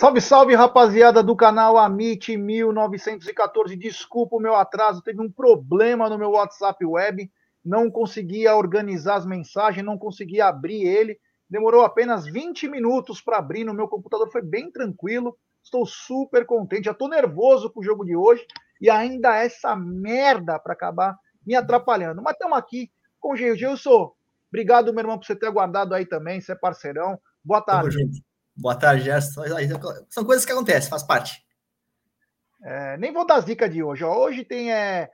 Salve, salve, rapaziada do canal Amit 1914. Desculpa o meu atraso, teve um problema no meu WhatsApp web, não conseguia organizar as mensagens, não conseguia abrir ele. Demorou apenas 20 minutos para abrir no meu computador, foi bem tranquilo. Estou super contente, já estou nervoso com o jogo de hoje e ainda essa merda para acabar me atrapalhando. Mas estamos aqui com o Gilson. Obrigado, meu irmão, por você ter aguardado aí também, você é parceirão. Boa tarde. Boa tarde, Gerson. São coisas que acontecem, faz parte. É, nem vou dar as dicas de hoje. Ó. Hoje tem é,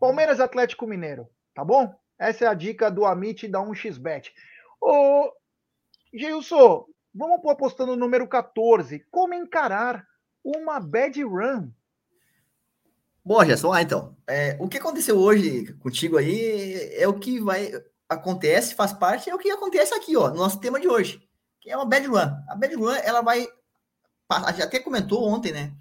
Palmeiras Atlético Mineiro, tá bom? Essa é a dica do Amit da 1xBet. Ô, Gilson, vamos pôr apostando no número 14. Como encarar uma bad run? Bom, Gerson, ah, então. É, o que aconteceu hoje contigo aí é o que vai acontece, faz parte, é o que acontece aqui, ó, no nosso tema de hoje que é uma bad run. A bad run, ela vai. A gente até comentou ontem, né?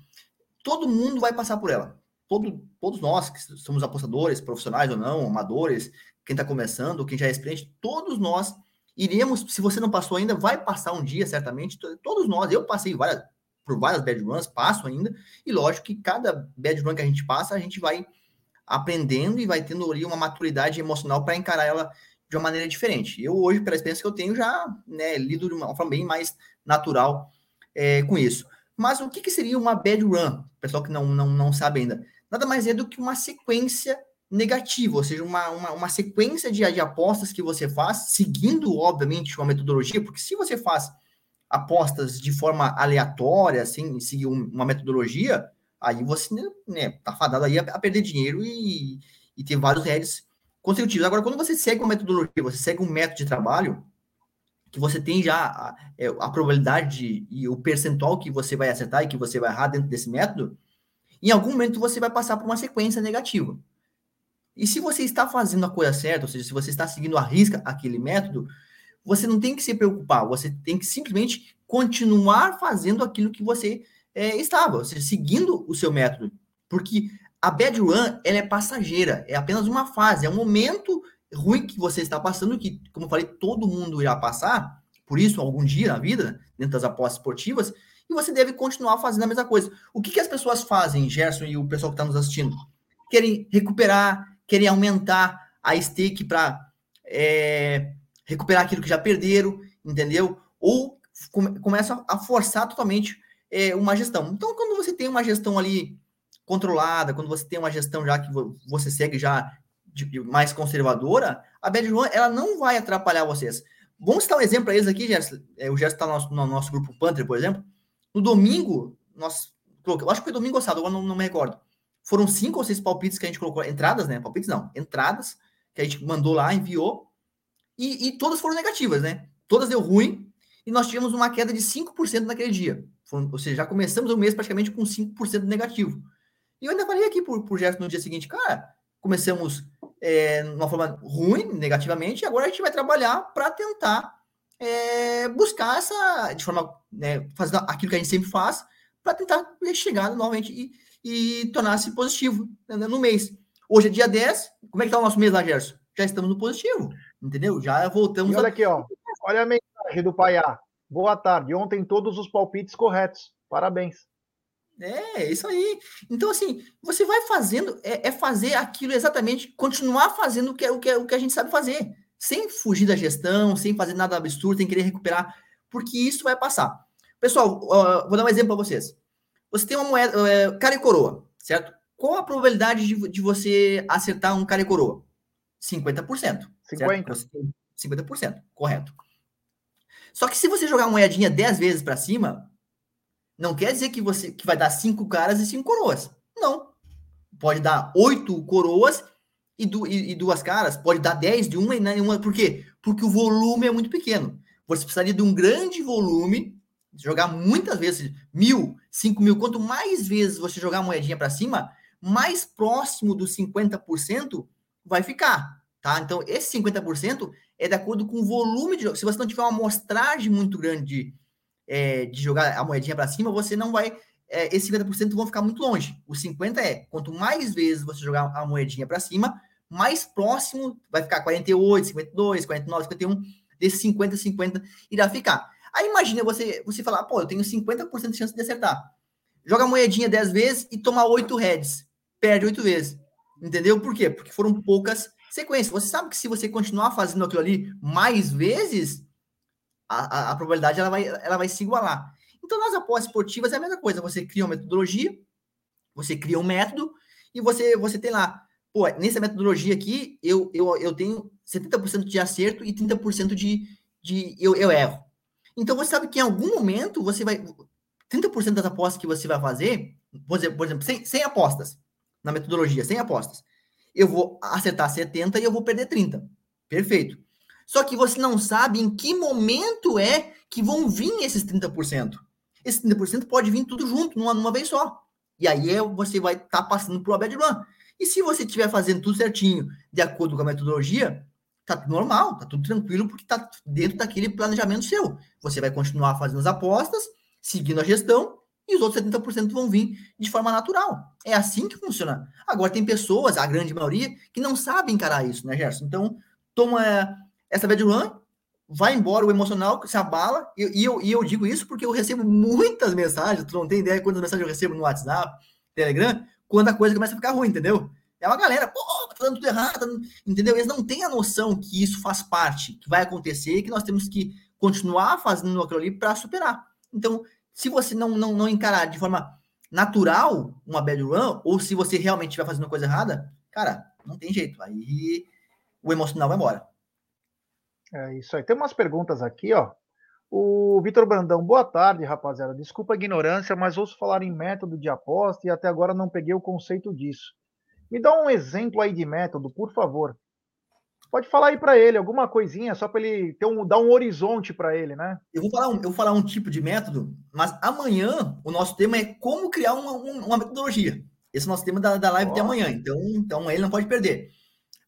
Todo mundo vai passar por ela. Todo, todos nós, que somos apostadores, profissionais ou não, amadores, quem está começando, quem já é experiente, todos nós iremos, se você não passou ainda, vai passar um dia, certamente. Todos nós, eu passei várias, por várias bad runs, passo ainda, e lógico que cada bad run que a gente passa, a gente vai aprendendo e vai tendo ali uma maturidade emocional para encarar ela de uma maneira diferente. Eu hoje, pela experiência que eu tenho, já né, lido de uma forma bem mais natural é, com isso. Mas o que, que seria uma bad run? Pessoal que não, não, não sabe ainda. Nada mais é do que uma sequência negativa, ou seja, uma, uma, uma sequência de, de apostas que você faz, seguindo, obviamente, uma metodologia, porque se você faz apostas de forma aleatória, assim, seguir uma metodologia, aí você né, tá fadado aí a, a perder dinheiro e, e ter vários reais consecutivos. Agora, quando você segue uma metodologia, você segue um método de trabalho, que você tem já a, é, a probabilidade de, e o percentual que você vai acertar e que você vai errar dentro desse método, em algum momento você vai passar por uma sequência negativa. E se você está fazendo a coisa certa, ou seja, se você está seguindo a risca aquele método, você não tem que se preocupar, você tem que simplesmente continuar fazendo aquilo que você é, estava, ou seja, seguindo o seu método. Porque a bad run ela é passageira, é apenas uma fase, é um momento ruim que você está passando, que, como eu falei, todo mundo irá passar, por isso, algum dia na vida, dentro das apostas esportivas, e você deve continuar fazendo a mesma coisa. O que, que as pessoas fazem, Gerson e o pessoal que está nos assistindo? Querem recuperar, querem aumentar a stake para é, recuperar aquilo que já perderam, entendeu? Ou come, começam a forçar totalmente é, uma gestão. Então, quando você tem uma gestão ali controlada, quando você tem uma gestão já que você segue já de, mais conservadora, a bad run ela não vai atrapalhar vocês. Vamos citar um exemplo para eles aqui, Gerson. É, o Gerson está no nosso, no nosso grupo Panther, por exemplo. No domingo, nós eu acho que foi domingo passado, agora não, não me recordo. Foram cinco ou seis palpites que a gente colocou, entradas, né? Palpites não, entradas, que a gente mandou lá, enviou, e, e todas foram negativas, né? Todas deu ruim, e nós tivemos uma queda de 5% naquele dia. ou seja, já começamos o mês praticamente com 5% negativo. E eu ainda falei aqui por, por Gerson no dia seguinte, cara, começamos é, de uma forma ruim, negativamente, e agora a gente vai trabalhar para tentar é, buscar essa, de forma, né, fazer aquilo que a gente sempre faz, para tentar chegar novamente e, e tornar-se positivo né, no mês. Hoje é dia 10, como é que está o nosso mês lá, Gerson? Já estamos no positivo, entendeu? Já voltamos. E olha a... aqui, ó. Olha a mensagem do Paiá. Boa tarde. Ontem todos os palpites corretos. Parabéns. É, isso aí. Então, assim, você vai fazendo, é, é, fazer aquilo exatamente, continuar fazendo o que, é, o, que é, o que a gente sabe fazer, sem fugir da gestão, sem fazer nada absurdo, sem querer recuperar, porque isso vai passar. Pessoal, uh, vou dar um exemplo para vocês. Você tem uma moeda, uh, cara e coroa, certo? Qual a probabilidade de, de você acertar um cara e coroa? 50%. 50%. 50%, correto. Só que se você jogar uma moedinha 10 vezes para cima, não quer dizer que você que vai dar cinco caras e cinco coroas. Não. Pode dar oito coroas e, du, e, e duas caras. Pode dar dez de uma e nenhuma. Por quê? Porque o volume é muito pequeno. Você precisaria de um grande volume, jogar muitas vezes, mil, cinco mil. Quanto mais vezes você jogar a moedinha para cima, mais próximo dos 50% vai ficar. Tá? Então, esse 50% é de acordo com o volume de. Se você não tiver uma amostragem muito grande de é, de jogar a moedinha para cima, você não vai. É, esses 50% vão ficar muito longe. O 50% é quanto mais vezes você jogar a moedinha para cima, mais próximo vai ficar 48, 52, 49, 51, desses 50, 50 irá ficar. Aí imagina você, você falar, pô, eu tenho 50% de chance de acertar. Joga a moedinha 10 vezes e toma 8 heads. Perde 8 vezes. Entendeu? Por quê? Porque foram poucas sequências. Você sabe que se você continuar fazendo aquilo ali mais vezes, a, a, probabilidade ela vai, ela vai se igualar. Então, nas apostas esportivas é a mesma coisa. Você cria uma metodologia, você cria um método e você, você tem lá. Pô, nessa metodologia aqui, eu, eu, eu tenho 70% de acerto e 30% de, de eu, eu erro. Então, você sabe que em algum momento você vai. 30% das apostas que você vai fazer, por exemplo, por exemplo sem, sem apostas, na metodologia, sem apostas, eu vou acertar 70 e eu vou perder 30. Perfeito. Só que você não sabe em que momento é que vão vir esses 30%. Esses 30% pode vir tudo junto, numa, numa vez só. E aí é, você vai estar tá passando para o bad run. E se você estiver fazendo tudo certinho, de acordo com a metodologia, tá tudo normal, tá tudo tranquilo, porque tá dentro daquele planejamento seu. Você vai continuar fazendo as apostas, seguindo a gestão, e os outros 70% vão vir de forma natural. É assim que funciona. Agora, tem pessoas, a grande maioria, que não sabem encarar isso, né, Gerson? Então, toma essa bad run, vai embora o emocional, se abala, e, e, eu, e eu digo isso porque eu recebo muitas mensagens, tu não tem ideia quantas mensagens eu recebo no WhatsApp, Telegram, quando a coisa começa a ficar ruim, entendeu? É uma galera, pô, tá dando tudo errado, tá entendeu? Eles não têm a noção que isso faz parte, que vai acontecer, que nós temos que continuar fazendo aquilo ali para superar. Então, se você não, não, não encarar de forma natural uma bad run, ou se você realmente estiver fazendo coisa errada, cara, não tem jeito. Aí o emocional vai embora. É isso aí. Tem umas perguntas aqui, ó. O Vitor Brandão, boa tarde, rapaziada. Desculpa a ignorância, mas ouço falar em método de aposta e até agora não peguei o conceito disso. Me dá um exemplo aí de método, por favor. Pode falar aí para ele alguma coisinha, só para ele ter um, dar um horizonte para ele, né? Eu vou, falar um, eu vou falar um tipo de método, mas amanhã o nosso tema é como criar uma, uma metodologia. Esse é o nosso tema da, da live oh. de amanhã, então, então ele não pode perder.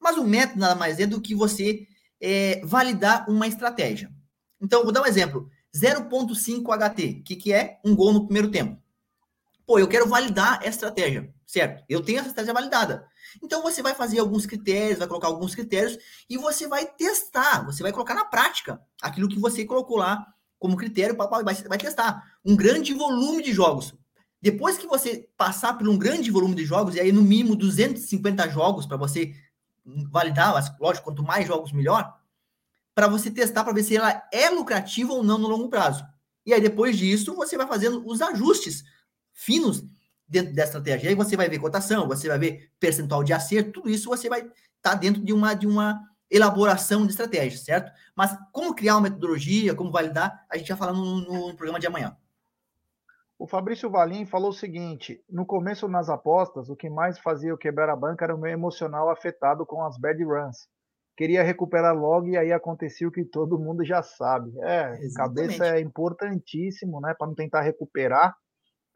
Mas o método nada mais é do que você é, validar uma estratégia. Então, vou dar um exemplo. 0.5 HT, que, que é um gol no primeiro tempo. Pô, eu quero validar essa estratégia, certo? Eu tenho essa estratégia validada. Então você vai fazer alguns critérios, vai colocar alguns critérios e você vai testar, você vai colocar na prática aquilo que você colocou lá como critério, vai, vai testar um grande volume de jogos. Depois que você passar por um grande volume de jogos, e aí no mínimo 250 jogos para você validar, mas lógico, quanto mais jogos, melhor, para você testar para ver se ela é lucrativa ou não no longo prazo. E aí, depois disso, você vai fazendo os ajustes finos dentro dessa estratégia. Aí você vai ver cotação, você vai ver percentual de acerto, tudo isso você vai estar tá dentro de uma, de uma elaboração de estratégia, certo? Mas como criar uma metodologia, como validar, a gente vai falar no, no programa de amanhã. O Fabrício Valim falou o seguinte: no começo nas apostas, o que mais fazia eu quebrar a banca era o meu emocional afetado com as bad runs. Queria recuperar logo e aí acontecia o que todo mundo já sabe. É, Exatamente. cabeça é importantíssimo, né? Para não tentar recuperar,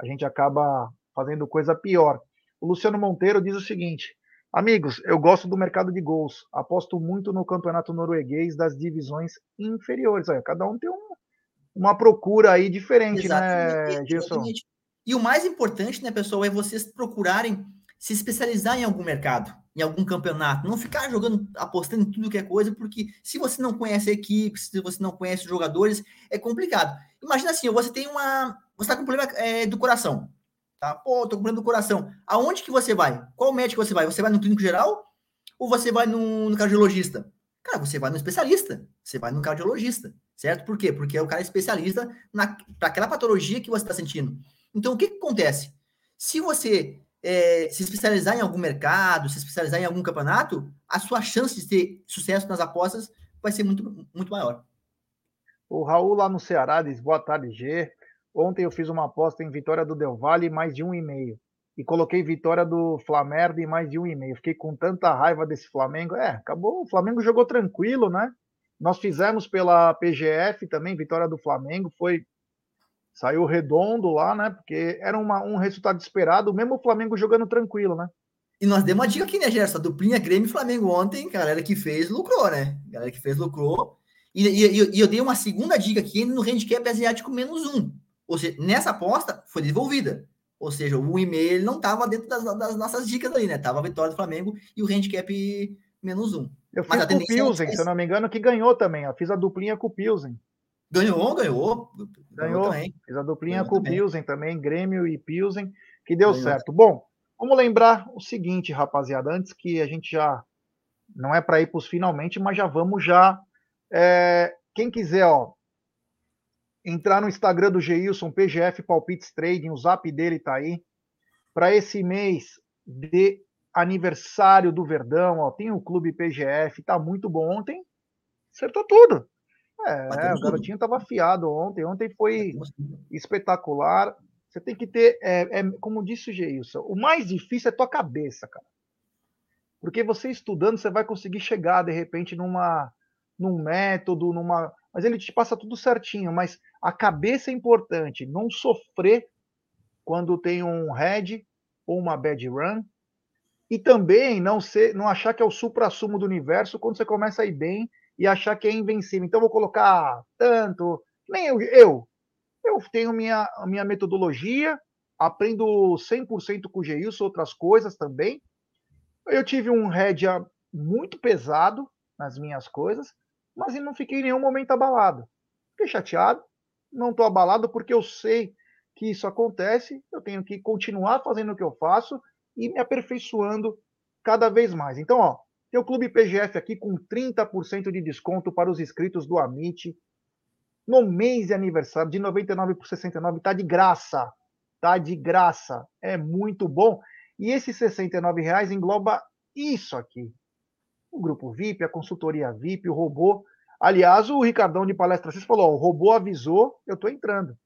a gente acaba fazendo coisa pior. O Luciano Monteiro diz o seguinte: Amigos, eu gosto do mercado de gols. Aposto muito no campeonato norueguês das divisões inferiores. Olha, cada um tem um, uma procura aí diferente, né, exatamente, né, Gilson? E o mais importante, né, pessoal, é vocês procurarem se especializar em algum mercado, em algum campeonato. Não ficar jogando, apostando em tudo que é coisa, porque se você não conhece a equipe, se você não conhece os jogadores, é complicado. Imagina assim, você tem uma. Você está com problema é, do coração. Tá? Pô, tô com problema do coração. Aonde que você vai? Qual médico você vai? Você vai no clínico geral ou você vai no, no cardiologista? Cara, você vai no especialista, você vai no cardiologista, certo? Por quê? Porque é o cara especialista para aquela patologia que você está sentindo. Então, o que, que acontece? Se você é, se especializar em algum mercado, se especializar em algum campeonato, a sua chance de ter sucesso nas apostas vai ser muito, muito maior. O Raul lá no Ceará diz: boa tarde, G. Ontem eu fiz uma aposta em vitória do Del Valle mais de um e meio. E coloquei vitória do Flamengo em mais de um e meio. Fiquei com tanta raiva desse Flamengo. É, acabou. O Flamengo jogou tranquilo, né? Nós fizemos pela PGF também, vitória do Flamengo. Foi saiu redondo lá, né? Porque era uma, um resultado esperado, mesmo o Flamengo jogando tranquilo, né? E nós demos uma dica aqui, né, Gerson? A duplinha Grêmio e Flamengo ontem, galera que fez, lucrou, né? Galera que fez, lucrou. E, e, e eu dei uma segunda dica aqui no handicap asiático menos um. Ou seja, nessa aposta foi devolvida. Ou seja, o e-mail não estava dentro das, das, nossas dicas ali, né? Tava a vitória do Flamengo e o handicap menos um. Eu fiz com o Pilsen, se eu não me engano, que ganhou também. Eu fiz a duplinha com o Pilsen. Ganhou, ganhou. Ganhou. Também. Fez a duplinha ganhou com o Pilsen também, Grêmio e Pilsen, que deu ganhou. certo. Bom, vamos lembrar o seguinte, rapaziada, antes que a gente já. Não é para ir para os finalmente, mas já vamos já. É, quem quiser, ó, entrar no Instagram do Geilson, PGF Palpites Trading, o zap dele tá aí. Para esse mês de aniversário do Verdão, ó, tem o Clube PGF, tá muito bom. Ontem acertou tudo. É, o garotinho estava afiado ontem. Ontem foi espetacular. Você tem que ter, é, é, como disse o Geilson, o mais difícil é tua cabeça, cara. Porque você estudando, você vai conseguir chegar, de repente, numa, num método, numa. Mas ele te passa tudo certinho. Mas a cabeça é importante. Não sofrer quando tem um head ou uma bad run. E também não ser, não achar que é o supra-sumo do universo quando você começa a ir bem e achar que é invencível. Então, vou colocar tanto. Nem eu. Eu, eu tenho minha, minha metodologia, aprendo 100% com o Geilson, outras coisas também. Eu tive um rédea muito pesado nas minhas coisas, mas não fiquei em nenhum momento abalado. Fiquei chateado, não estou abalado porque eu sei que isso acontece, eu tenho que continuar fazendo o que eu faço e me aperfeiçoando cada vez mais. Então, ó, tem o Clube PGF aqui com 30% de desconto para os inscritos do Amit. No mês de aniversário, de 99 por 69, tá de graça. Tá de graça. É muito bom. E esses 69 reais engloba isso aqui. O grupo VIP, a consultoria VIP, o robô. Aliás, o Ricardão de Palestra vocês falou: o robô avisou, eu tô entrando.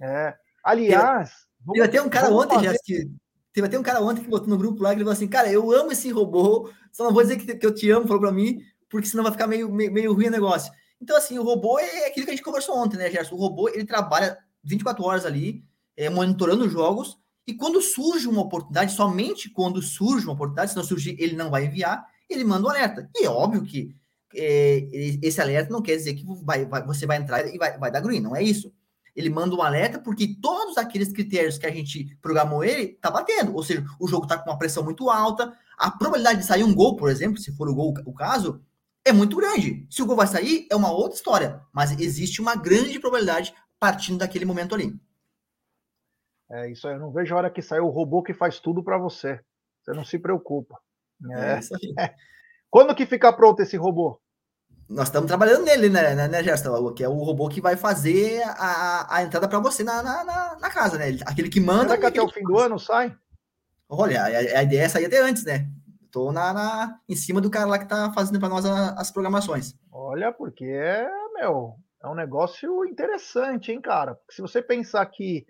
É. Aliás. Teve até um cara ontem, fazer... já, que Teve até um cara ontem que botou no grupo lá que ele falou assim: Cara, eu amo esse robô, só não vou dizer que, que eu te amo, falou para mim, porque senão vai ficar meio, meio, meio, ruim o negócio. Então, assim, o robô é aquilo que a gente conversou ontem, né, Gerson? O robô ele trabalha 24 horas ali, é, monitorando os jogos, e quando surge uma oportunidade, somente quando surge uma oportunidade, se não surgir, ele não vai enviar, ele manda um alerta. E é óbvio que é, esse alerta não quer dizer que vai, vai, você vai entrar e vai, vai dar green, não é isso ele manda um alerta porque todos aqueles critérios que a gente programou ele tá batendo. Ou seja, o jogo tá com uma pressão muito alta, a probabilidade de sair um gol, por exemplo, se for o gol o caso, é muito grande. Se o gol vai sair, é uma outra história, mas existe uma grande probabilidade partindo daquele momento ali. É isso aí, eu não vejo a hora que sai o robô que faz tudo para você. Você não se preocupa. É, é isso aí. É. Quando que fica pronto esse robô? Nós estamos trabalhando nele, né, né, né, Gerson? Que é o robô que vai fazer a, a entrada para você na, na, na, casa, né? Aquele que manda. Será que até o fim do ano sai? Olha, a, a, ideia é sair até antes, né? Tô na, na, em cima do cara lá que tá fazendo para nós a, as programações. Olha, porque é, meu, é um negócio interessante, hein, cara? Porque se você pensar que.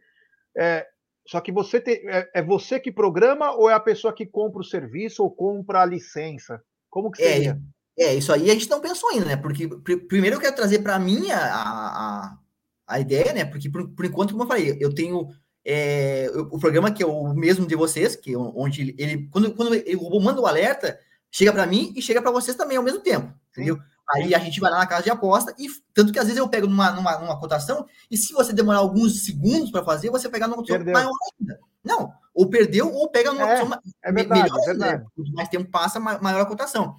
É, só que você te, é, é, você que programa ou é a pessoa que compra o serviço ou compra a licença? Como que é, seria? É, é, isso aí a gente não pensou ainda, né? Porque pr primeiro eu quero trazer para mim a, a, a, ideia, né? Porque por, por enquanto, como eu falei, eu tenho é, o, programa que é o mesmo de vocês, que é onde ele, quando, quando ele, o robô manda o alerta, chega para mim e chega para vocês também ao mesmo tempo, entendeu? Aí a gente vai lá na casa de aposta e tanto que às vezes eu pego numa, numa, numa cotação e se você demorar alguns segundos para fazer, você pegar numa cotação perdeu. maior ainda. Não, ou perdeu ou pega numa é, cotação é verdade, melhor, é verdade. Né? mais tempo passa, maior a cotação.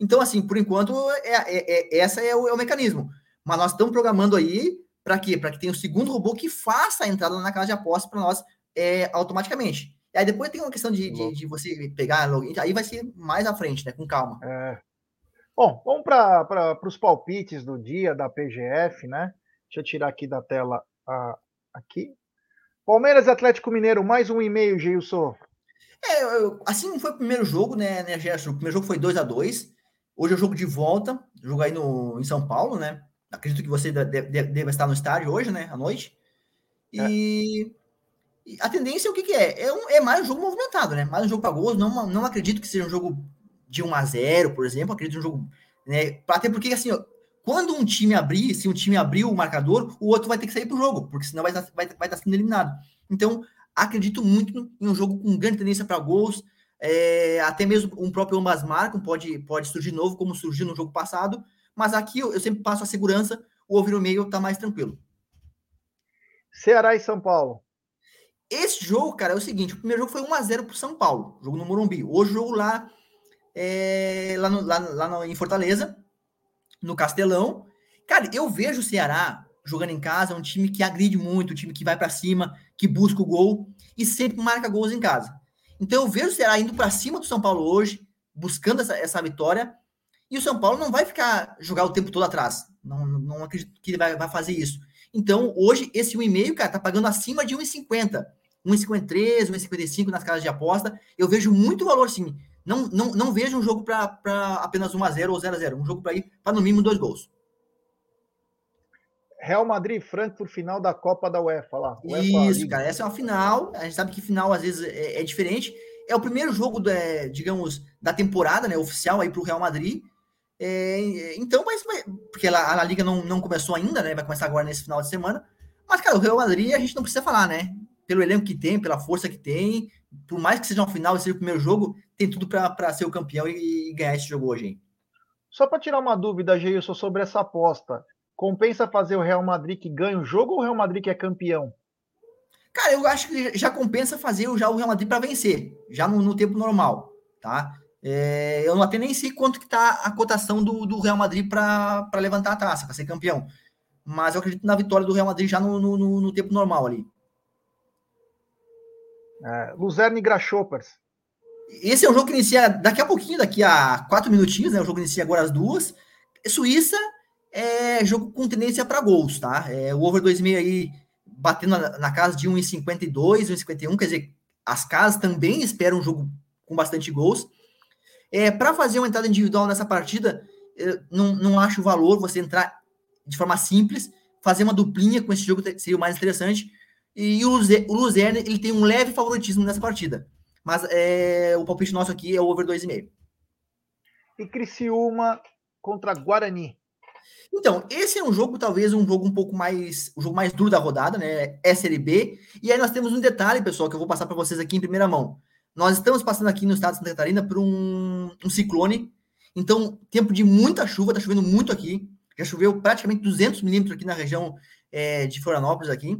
Então, assim, por enquanto, é, é, é essa é o, é o, mecanismo. Mas nós estamos programando aí para quê? Para que tenha o um segundo robô que faça a entrada na casa de aposta para nós é, automaticamente. E aí depois tem uma questão de, de, de, você pegar login, aí vai ser mais à frente, né? Com calma. É. Bom, vamos para os palpites do dia da PGF, né? Deixa eu tirar aqui da tela a, aqui. Palmeiras Atlético Mineiro, mais um e-mail, Gilson. É, assim foi o primeiro jogo, né, né, Gerson? O primeiro jogo foi 2 a 2 Hoje é o jogo de volta, jogo aí no, em São Paulo, né? Acredito que você deve, deve estar no estádio hoje, né? À noite. E, é. e a tendência é o que, que é? É, um, é, mais um jogo movimentado, né? Mais um jogo para gols. Não, não acredito que seja um jogo de 1 a 0 por exemplo. Acredito um jogo. Né? Até porque, assim, ó, quando um time abrir, se um time abrir o marcador, o outro vai ter que sair pro jogo, porque senão vai estar, vai, vai estar sendo eliminado. Então, acredito muito em um jogo com grande tendência para gols, é, até mesmo um próprio ambas marcam pode, pode surgir novo, como surgiu no jogo passado. Mas aqui eu, eu sempre passo a segurança, o ouvir o meio tá mais tranquilo. Ceará e São Paulo. Esse jogo, cara, é o seguinte: o primeiro jogo foi 1x0 pro São Paulo, jogo no Morumbi. Hoje o jogo lá, é, lá, no, lá, lá no, em Fortaleza, no Castelão. Cara, eu vejo o Ceará jogando em casa, é um time que agride muito, um time que vai para cima, que busca o gol e sempre marca gols em casa. Então eu vejo o Ceará indo para cima do São Paulo hoje, buscando essa, essa vitória, e o São Paulo não vai ficar jogar o tempo todo atrás. Não, não acredito que ele vai, vai fazer isso. Então, hoje, esse 1,5, cara, tá pagando acima de 1,50. 1,53, 1,55 nas casas de aposta. Eu vejo muito valor, sim. Não, não, não vejo um jogo para apenas 1x0 ou 0x0. Um jogo para ir para no mínimo dois gols. Real Madrid e Frankfurt, final da Copa da UEFA lá. UEFA Isso, cara. Essa é uma final. A gente sabe que final às vezes é, é diferente. É o primeiro jogo, da, digamos, da temporada, né? Oficial aí para o Real Madrid. É, então, mas, porque a, Liga não, não começou ainda, né? Vai começar agora nesse final de semana. Mas, cara, o Real Madrid a gente não precisa falar, né? Pelo elenco que tem, pela força que tem, por mais que seja um final e seja o primeiro jogo, tem tudo para ser o campeão e, e, ganhar esse jogo hoje, hein? Só para tirar uma dúvida, Geilson, sobre essa aposta. Compensa fazer o Real Madrid que ganha o jogo ou o Real Madrid que é campeão? Cara, eu acho que já compensa fazer já o Real Madrid para vencer, já no, no, tempo normal, tá? É, eu até nem sei quanto que tá a cotação do, do Real Madrid para levantar a taça, para ser campeão. Mas eu acredito na vitória do Real Madrid já no, no, no tempo normal ali. É, Luzerne e Grasshoppers. Esse é um jogo que inicia daqui a pouquinho, daqui a quatro minutinhos, né? O jogo inicia agora às duas. Suíça é jogo com tendência para gols, tá? É, o over 2,5 aí batendo na, na casa de 1,52, 1,51, quer dizer, as casas também esperam um jogo com bastante gols. É, para fazer uma entrada individual nessa partida, não, não acho valor você entrar de forma simples, fazer uma duplinha com esse jogo seria o mais interessante. E o, o Luzerne, ele tem um leve favoritismo nessa partida. Mas é, o palpite nosso aqui é o over 2,5. E Criciúma contra Guarani. Então, esse é um jogo, talvez, um jogo um pouco mais. O um jogo mais duro da rodada, né? É Série B. E aí nós temos um detalhe, pessoal, que eu vou passar para vocês aqui em primeira mão. Nós estamos passando aqui no estado de Santa Catarina por um, um ciclone. Então, tempo de muita chuva, está chovendo muito aqui. Já choveu praticamente 200 milímetros aqui na região é, de Florianópolis aqui.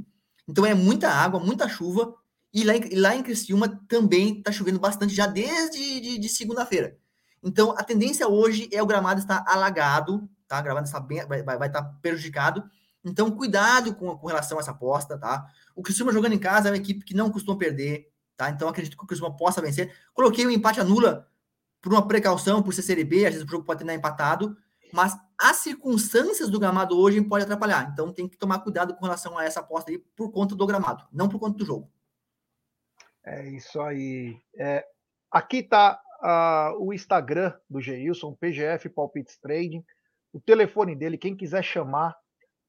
Então, é muita água, muita chuva. E lá em, lá em Criciúma também está chovendo bastante já desde de, de segunda-feira. Então, a tendência hoje é o gramado estar alagado, tá? Gravando está bem, vai, vai, vai estar tá prejudicado. Então, cuidado com, com relação a essa aposta, tá? O Criciúma jogando em casa é uma equipe que não costuma perder, tá? Então, acredito que o Criciúma possa vencer. Coloquei um empate anula por uma precaução, por ser Série B, às vezes o jogo pode ter empatado, mas as circunstâncias do gramado hoje pode atrapalhar. Então, tem que tomar cuidado com relação a essa aposta aí por conta do gramado, não por conta do jogo. É isso aí. É, aqui está uh, o Instagram do Geilson, PGF Palpites Trading o telefone dele, quem quiser chamar,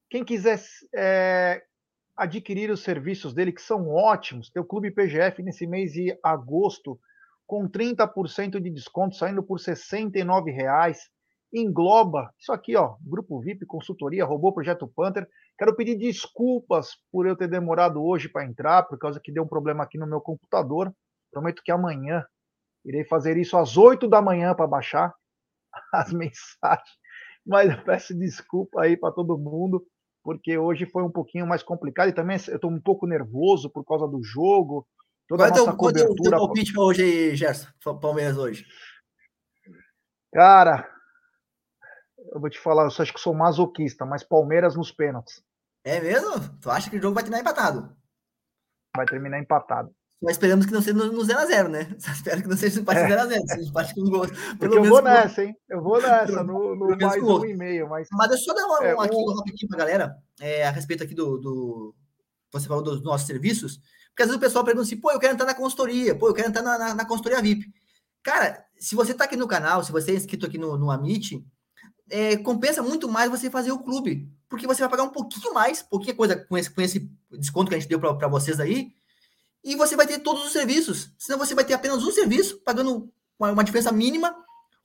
quem quiser é, adquirir os serviços dele, que são ótimos. Tem o Clube PGF nesse mês de agosto, com 30% de desconto, saindo por R$ 69,00. Engloba isso aqui, ó, Grupo VIP, consultoria, robô Projeto Panther. Quero pedir desculpas por eu ter demorado hoje para entrar, por causa que deu um problema aqui no meu computador. Prometo que amanhã irei fazer isso às 8 da manhã para baixar as mensagens mas eu peço desculpa aí para todo mundo, porque hoje foi um pouquinho mais complicado e também eu estou um pouco nervoso por causa do jogo. Toda qual é o cobertura... teu palpite para hoje aí, Gerson? Palmeiras hoje. Cara, eu vou te falar, eu acho que sou masoquista, mas Palmeiras nos pênaltis. É mesmo? Tu acha que o jogo vai terminar empatado? Vai terminar empatado. Mas esperamos que não seja no 0x0, né? Só espero que não seja empate é. 0x0, seja empate com gol. Pelo eu vou nessa, hein? Eu vou nessa, no, no mais um e meio. Mas, mas deixa eu só dar uma, é, um, aqui, um rapidinho pra galera, é, a respeito aqui do, do... Você falou dos nossos serviços, porque às vezes o pessoal pergunta assim, pô, eu quero entrar na consultoria, pô, eu quero entrar na, na, na consultoria VIP. Cara, se você tá aqui no canal, se você é inscrito aqui no, no Amit, é, compensa muito mais você fazer o clube, porque você vai pagar um pouquinho mais, pouquinha coisa com esse, com esse desconto que a gente deu para vocês aí, e você vai ter todos os serviços. Senão você vai ter apenas um serviço, pagando uma, uma diferença mínima,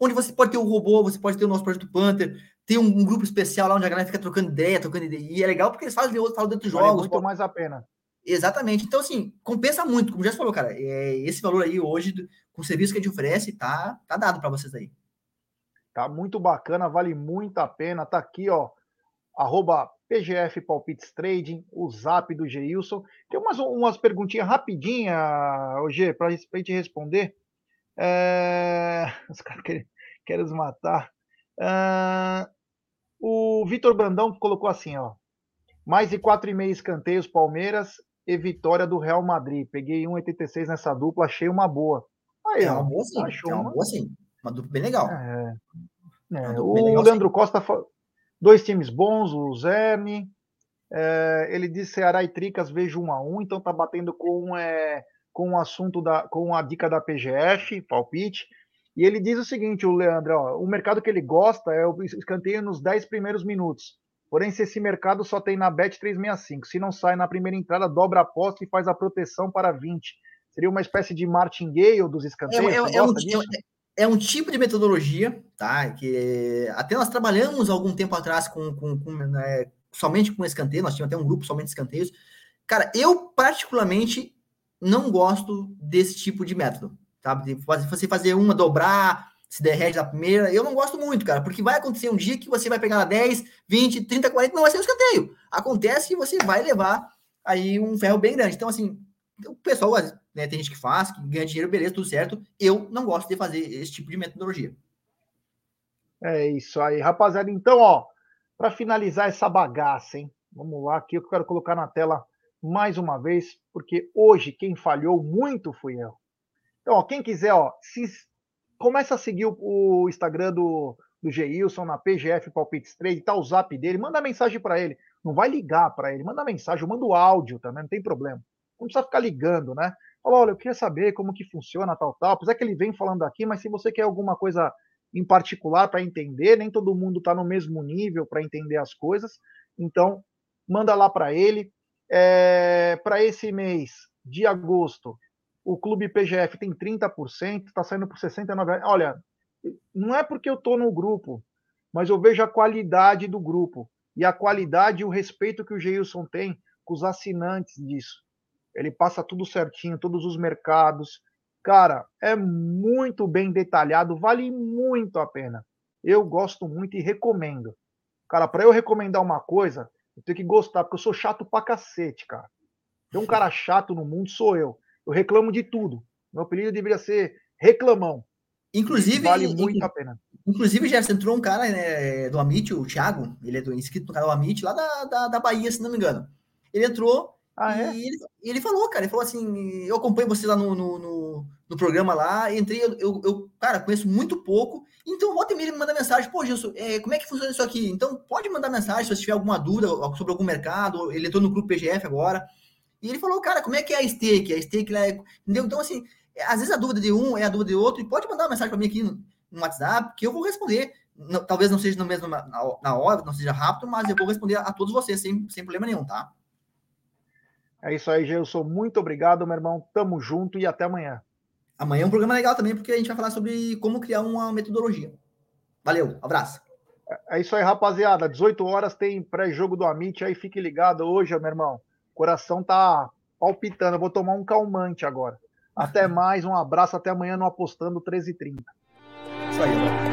onde você pode ter o robô, você pode ter o nosso projeto Panther, tem um, um, grupo especial lá onde a galera fica trocando ideia, trocando ideia. E é legal porque eles fazem outro, falam dentro dos jogos. Vale muito mais a pena. Exatamente. Então, assim, compensa muito, como já falou, cara. É, esse valor aí hoje, com o serviço que a gente oferece, tá, tá dado para vocês aí. Tá muito bacana, vale muito a pena. Tá aqui, ó, arroba PGF Palpites Trading, o zap do Geilson. Tem umas, umas perguntinhas rapidinhas, G, para a gente responder. É... Os caras querem, querem nos matar. É... O Vitor Brandão colocou assim, ó. Mais de 4,5 escanteios Palmeiras e vitória do Real Madrid. Peguei 1,86 nessa dupla, achei uma boa. Aí, é uma boa sim, é uma, uma boa sim. Uma dupla bem legal. É, é, o legal, Leandro sim. Costa, dois times bons, o Zerni. É, ele disse Ceará e Tricas, vejo um a um, então tá batendo com, é, com o assunto da, com a dica da PGF, palpite. E ele diz o seguinte, o Leandro, ó, o mercado que ele gosta é o escanteio nos 10 primeiros minutos. Porém, se esse mercado só tem na Bet 365, se não sai na primeira entrada, dobra a aposta e faz a proteção para 20. Seria uma espécie de martingale dos escanteios? É, é, é, um, é, um, tipo de metodologia, tá? Que até nós trabalhamos algum tempo atrás com, com, com né, somente com escanteio, nós tínhamos até um grupo somente de escanteios. Cara, eu particularmente não gosto desse tipo de método, tá? De você fazer uma, dobrar, se derrete na primeira. Eu não gosto muito, cara, porque vai acontecer um dia que você vai pegar na 10, 20, 30, 40, não vai ser um escanteio. Acontece que você vai levar aí um ferro bem grande. Então, assim, o pessoal, né, tem gente que faz, que ganha dinheiro, beleza, tudo certo. Eu não gosto de fazer esse tipo de metodologia. É isso aí, rapaziada. Então, ó, para finalizar essa bagaça, hein? Vamos lá, aqui eu quero colocar na tela mais uma vez, porque hoje quem falhou muito fui eu. Então, ó, quem quiser, ó, se começa a seguir o, Instagram do, do Geilson na PGF Palpites Trade, tá o zap dele, manda mensagem para ele. Não vai ligar para ele, manda mensagem, manda o áudio também, não tem problema. Não precisa ficar ligando, né? Fala, olha, eu queria saber como que funciona tal, tal. Apesar que ele vem falando aqui, mas se você quer alguma coisa em particular para entender, nem todo mundo está no mesmo nível para entender as coisas. Então, manda lá para ele. É, para esse mês de agosto, o Clube PGF tem 30%, está saindo por 69 Olha, não é porque eu estou no grupo, mas eu vejo a qualidade do grupo e a qualidade e o respeito que o Geilson tem com os assinantes disso. Ele passa tudo certinho, todos os mercados. Cara, é muito bem detalhado, vale muito a pena. Eu gosto muito e recomendo. Cara, para eu recomendar uma coisa, eu tenho que gostar, porque eu sou chato pra cacete, cara. Tem um cara chato no mundo, sou eu. Eu reclamo de tudo. Meu apelido deveria ser reclamão. Inclusive, vale muito a pena. Inclusive, já entrou um cara né, do Amit, o Thiago, ele é do, inscrito no canal Amit, lá da, da, da Bahia, se não me engano. Ele entrou ah, é? e ele, ele, falou, cara, ele falou assim: eu acompanho você lá no, no, no, no programa lá, entrei, eu, eu, eu, cara, conheço muito pouco, então volta e meia me manda mensagem, pô, Gilson, é, como é que funciona isso aqui? Então pode mandar mensagem se você tiver alguma dúvida sobre algum mercado, ele entrou no grupo PGF agora. E ele falou, cara, como é que é a stake? A stake lá é... Entendeu? Então, assim, às vezes a dúvida de um é a dúvida de outro, e pode mandar uma mensagem para mim aqui no, no, WhatsApp, que eu vou responder. Não, talvez não seja no mesmo na, na, hora, não seja rápido, mas eu vou responder a, a todos vocês sem, sem problema nenhum, tá? É isso aí, Gelson. Muito obrigado, meu irmão. Tamo junto e até amanhã. Amanhã é um programa legal também, porque a gente vai falar sobre como criar uma metodologia. Valeu, abraço. É isso aí, rapaziada. 18 horas tem pré-jogo do Amit, aí fique ligado hoje, meu irmão coração tá palpitando. Eu vou tomar um calmante agora. Até mais, um abraço, até amanhã no Apostando 13h30. Isso aí,